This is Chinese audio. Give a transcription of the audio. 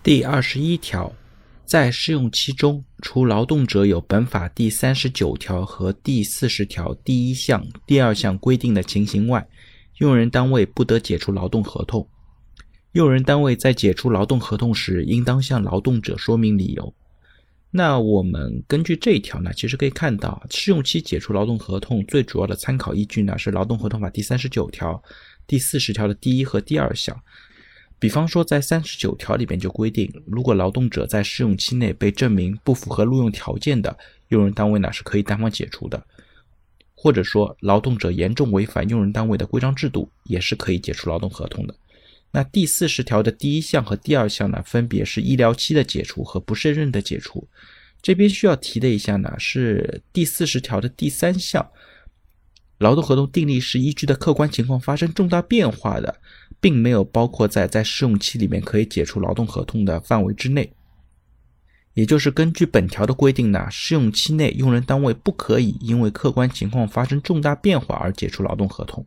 第二十一条，在试用期中，除劳动者有本法第三十九条和第四十条第一项、第二项规定的情形外，用人单位不得解除劳动合同。用人单位在解除劳动合同时，应当向劳动者说明理由。那我们根据这一条呢，其实可以看到，试用期解除劳动合同最主要的参考依据呢是《劳动合同法》第三十九条、第四十条的第一和第二项。比方说，在三十九条里边就规定，如果劳动者在试用期内被证明不符合录用条件的，用人单位呢是可以单方解除的；或者说，劳动者严重违反用人单位的规章制度，也是可以解除劳动合同的。那第四十条的第一项和第二项呢，分别是医疗期的解除和不胜任的解除。这边需要提的一下呢，是第四十条的第三项，劳动合同订立时依据的客观情况发生重大变化的，并没有包括在在试用期里面可以解除劳动合同的范围之内。也就是根据本条的规定呢，试用期内用人单位不可以因为客观情况发生重大变化而解除劳动合同。